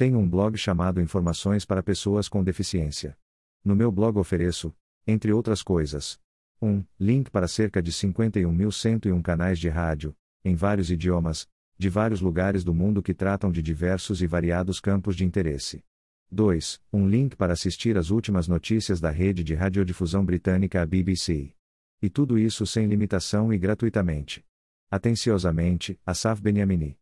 Tenho um blog chamado Informações para Pessoas com Deficiência. No meu blog ofereço, entre outras coisas, Um, link para cerca de 51.101 canais de rádio, em vários idiomas, de vários lugares do mundo que tratam de diversos e variados campos de interesse. 2. Um link para assistir às últimas notícias da rede de radiodifusão britânica a BBC. E tudo isso sem limitação e gratuitamente. Atenciosamente, Asaf Beniamini.